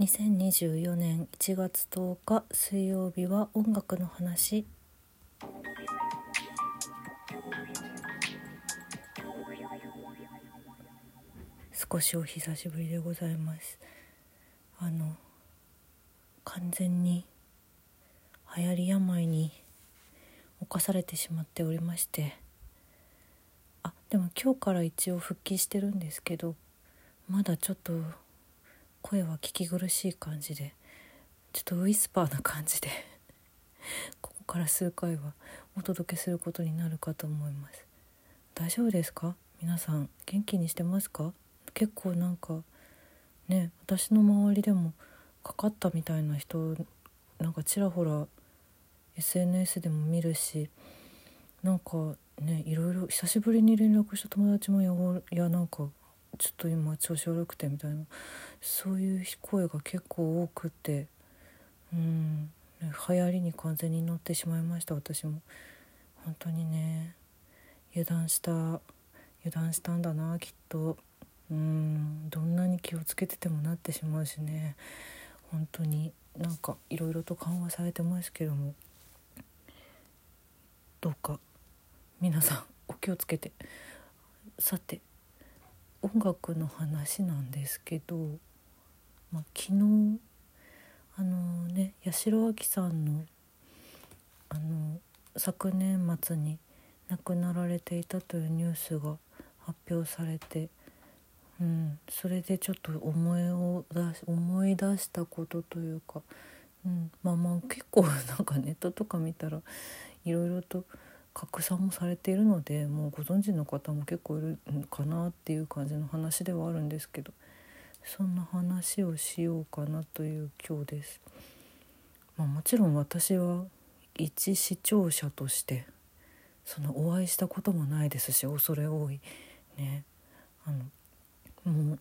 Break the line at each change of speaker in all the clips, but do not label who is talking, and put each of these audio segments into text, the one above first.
2024年1月10日水曜日は音楽の話。少しお久しぶりでございます。あの完全に流行り病に侵されてしまっておりまして。あでも今日から一応復帰してるんですけどまだちょっと声は聞き苦しい感じでちょっとウィスパーな感じで ここから数回はお届けすることになるかと思います。大丈夫ですか？皆さん元気にしてますか？結構なんかね私の周りでもかかったみたいな人なんかちらほら SNS でも見るしなんかねいろいろ久しぶりに連絡した友達もやいやなんかちょっと今調子悪くてみたいな。そういう声が結構多くて。うん。流行りに完全に乗ってしまいました私も。本当にね。油断した。油断したんだなきっと。うん。どんなに気をつけててもなってしまうしね。本当に。なんかいろいろと緩和されてますけども。どうか。皆さんお気をつけて。さて音楽の話なんですけど、まあ、昨日あのね八代亜紀さんのあの昨年末に亡くなられていたというニュースが発表されて、うん、それでちょっと思いを出し思い出したことというか、うん、まあまあ結構なんかネットとか見たらいろいろと拡散もされているのでもうご存知の方も結構いるかなっていう感じの話ではあるんですけどそんな話をしようかなという今日です。まあ、もちろん私は一視聴者としてそのお会いしたこともないですし恐れ多いねあのもう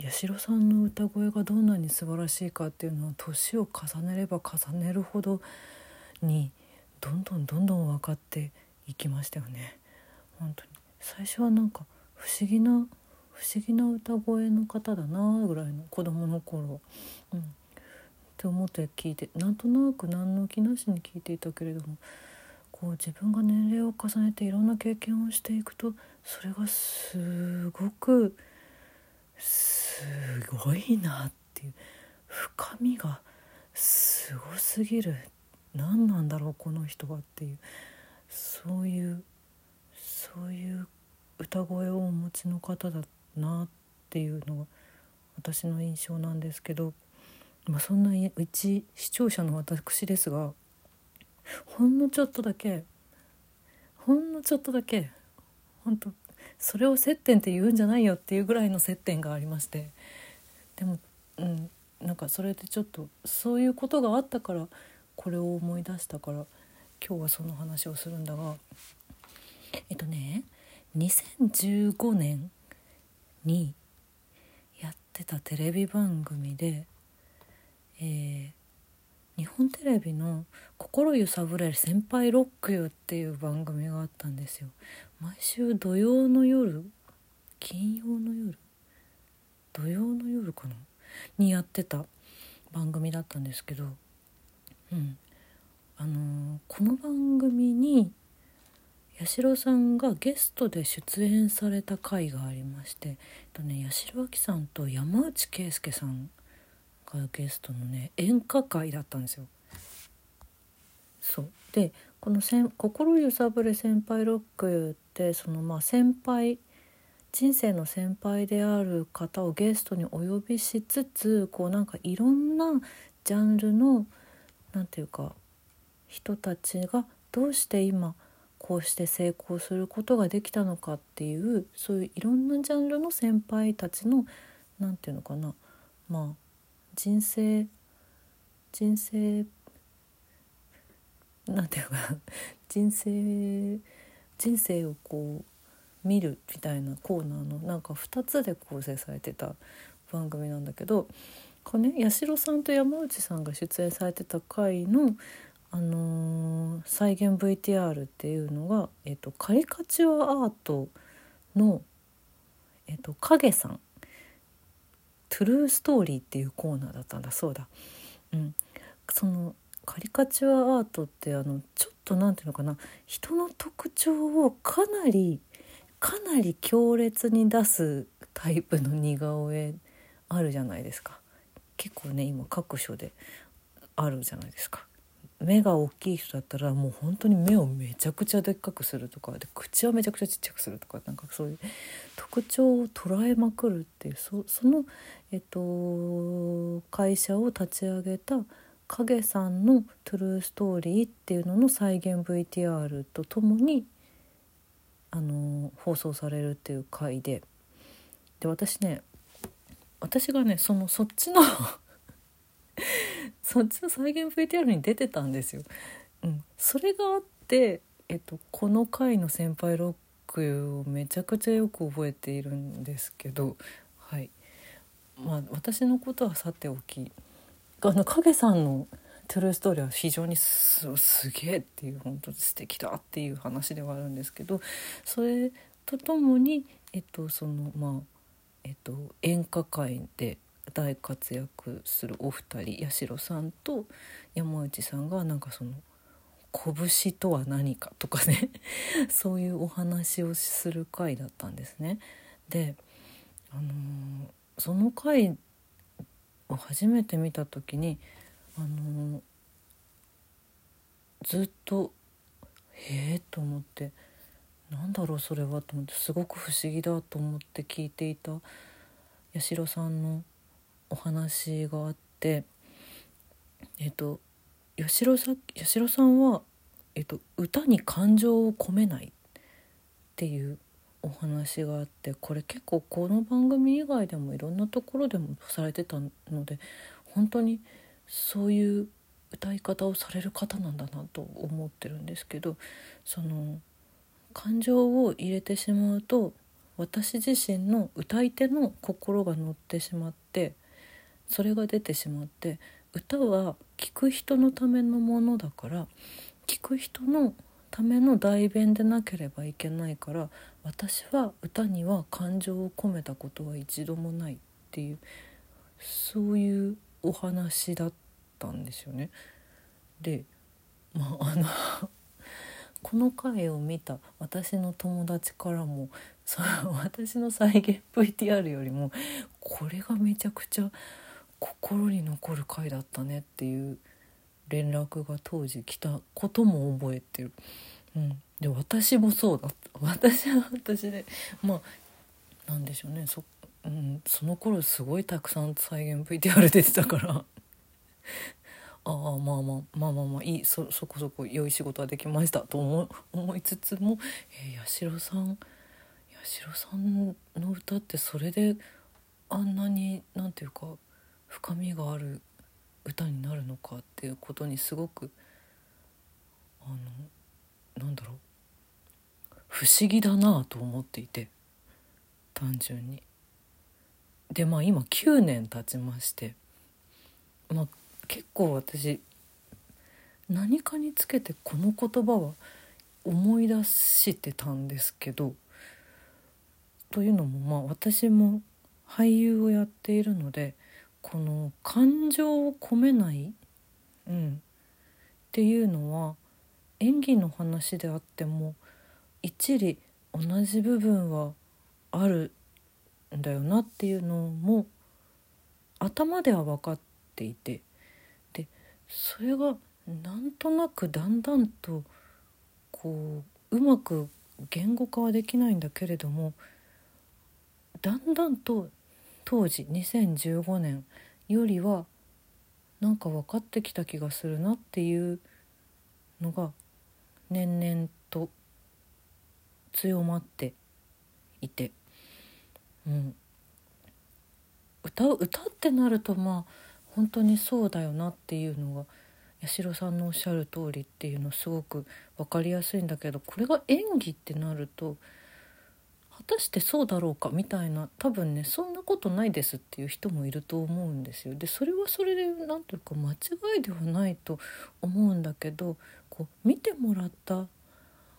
八代さんの歌声がどんなに素晴らしいかっていうのは年を重ねれば重ねるほどにどんどんどんどん分かっていきましたよね。本当に。最初はなんか不思議な不思議な歌声の方だなぐらいの子供の頃、うん、って思って聞いてなんとなく何の気なしに聞いていたけれどもこう自分が年齢を重ねていろんな経験をしていくとそれがすごくすごいなっていう。深みがすごすぎる。何なんだろうこの人はっていう。そういうそういう歌声をお持ちの方だなっていうのが私の印象なんですけど、まあ、そんな一視聴者の私ですがほんのちょっとだけほんのちょっとだけ本当それを接点って言うんじゃないよっていうぐらいの接点がありまして。でもうんなんかそれでちょっとそういうことがあったからこれを思い出したから今日はその話をするんだがえっとね2015年にやってたテレビ番組で、えー、日本テレビの「心揺さぶれる先輩ロックよ」っていう番組があったんですよ。毎週土曜の夜金曜の夜土曜の夜かな？にやってた番組だったんですけど、うん、あのこの番組に八代さんがゲストで出演された回がありまして、えっとね、八代亜紀さんと山内圭介さんがゲストのね演歌会だったんですよ。そうでこのせん「心揺さぶれ先輩ロック」ってそのまあ先輩人生の先輩である方をゲストにお呼びしつつこうなんかいろんなジャンルの何て言うか人たちがどうして今こうして成功することができたのかっていうそういういろんなジャンルの先輩たちの何て言うのかなまあ人生人生なんていうか人生人生をこう見るみたいなコーナーのなんか2つで構成されてた番組なんだけどこれね八代さんと山内さんが出演されてた回のあのー、再現 VTR っていうのが、えーと、カリカチュアアートの、えーと、影さん。トゥルーストーリー」っていうコーナーだったんだそうだ。うん、そのカリカチュアアートってあのちょっと何ていうのかな。人の特徴をかなりかなり強烈に出すタイプの似顔絵あるじゃないですか。結構ね今各所であるじゃないですか。目が大きい人だったらもう本当に目をめちゃくちゃでっかくするとかで口はめちゃくちゃちっちゃくするとかなんかそういう特徴を捉えまくるっていうそその、えっと、会社を立ち上げた影さんの「トゥルーストーリー」っていうのの再現 VTR とともにあの放送されるっていう回で。で私ね私がねそのそっちの そっちの再現 VTR に出てたんですよ。うん、それがあって、えっと、この回の先輩ロックをめちゃくちゃよく覚えているんですけど、はい。まあ、私のことはさておき。あの影さんのトゥルーストーリーは非常にすげえっていう本当に素敵だっていう話ではあるんですけどそれとともに、えっとそのまあえっと、演歌界で大活躍するお二人八代さんと山内さんがなんかその拳とは何かとかね そういうお話をする回だったんですね。で、あのー、その回を初めて見た時に、あのー、ずっと「へえ」と思ってなんだろうそれはと思ってすごく不思議だと思って聞いていた八代さんのお話があってえっと八代さ八代さんは、えっと、歌に感情を込めないっていうお話があってこれ結構この番組以外でもいろんなところでもされてたので本当にそういう歌い方をされる方なんだなと思ってるんですけどその感情を入れてしまうと私自身の歌い手の心が乗ってしまってそれが出てしまって歌は聴く人のためのものだから聴く人のための代弁でなければいけないから私は歌には感情を込めたことは一度もないっていうそういうお話だったんですよね。でまああのこの回を見た私の友達からもその私の再現 VTR よりもこれがめちゃくちゃ心に残る回だったねっていう連絡が当時来たことも覚えてる。うん、で私もそうだった。私は私でまあなんでしょうね。そ,、うん、その頃すごいたくさん再現 VTR 出てたから。ああまあまあまあまあまあいいそそこそこ良い仕事はできましたと思思いつつも、えー、八代さん八代さんの歌ってそれであんなになんていうか深みがある歌になるのかっていうことにすごくあのなんだろう不思議だなと思っていて単純に。でまあ今9年経ちましてまあ結構私何かにつけてこの言葉は思い出してたんですけどというのもまあ私も俳優をやっているのでこの感情を込めない、うん、っていうのは演技の話であっても一理同じ部分はあるんだよなっていうのも頭では分かっていてそれがなんとなくだんだんとこううまく言語化はできないんだけれどもだんだんと当時2015年よりはなんか分かってきた気がするなっていうのが年々と強まっていて、うん、歌う歌ってなるとまあ本当にそうだよなっていうのが八代さんのおっしゃる通りっていうのすごく分かりやすいんだけどこれが演技ってなると果たしてそうだろうかみたいな多分ねそんなことないですっていう人もいると思うんですよ。でそれはそれで何ていうか間違いではないと思うんだけどこう見てもらった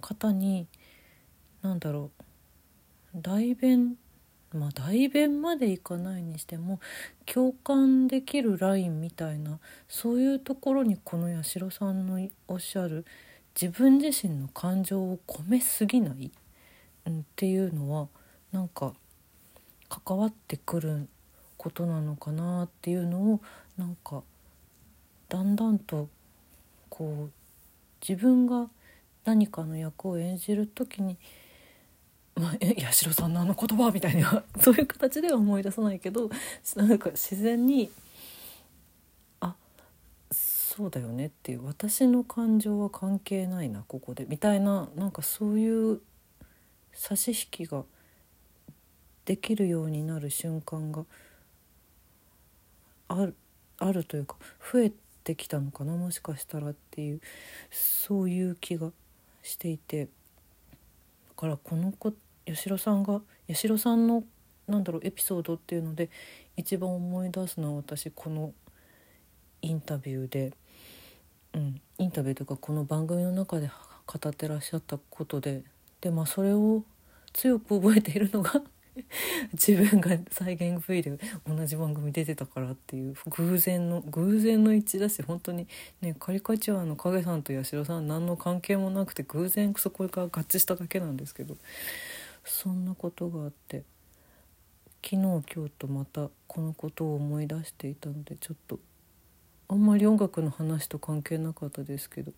方に何だろう代弁まあ代弁までいかないにしても共感できるラインみたいなそういうところにこの八代さんのおっしゃる自分自身の感情を込めすぎない、っていうのはなんか関わってくることなのかなっていうのをなんかだんだんとこう自分が何かの役を演じる時に「まあ、え八代さんのあの言葉」みたいな そういう形では思い出さないけどなんか自然に「あそうだよね」っていう私の感情は関係ないなここでみたいななんかそういう差し引きができるようになる瞬間があるあるというか増えてきたのかなもしかしたらっていうそういう気がしていて。からこの子八代さんが八代さんのなんだろうエピソードっていうので一番思い出すのは私このインタビューで、うん、インタビューというかこの番組の中で語ってらっしゃったことででまあそれを強く覚えているのが 自分が再現 V で同じ番組出てたからっていう偶然の偶然の一致だし本当にねカリカチュアの影さんと八代さん何の関係もなくて偶然そこが合致しただけなんですけどそんなことがあって昨日今日とまたこのことを思い出していたのでちょっとあんまり音楽の話と関係なかったですけど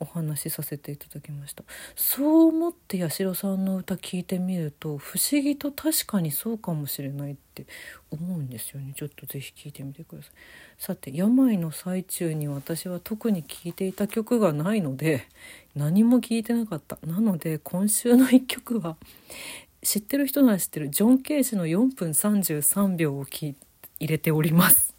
お話しさせていただきました。そう思って八代さんの歌聞いてみると不思議と確かにそうかもしれないって思うんですよね。ちょっと是非聞いてみてください。さて病の最中に私は特に聴いていた曲がないので何も聞いてなかった。なので今週の1曲は知ってる人なら知ってるジョン・ケージの4分33秒を聞い入れております。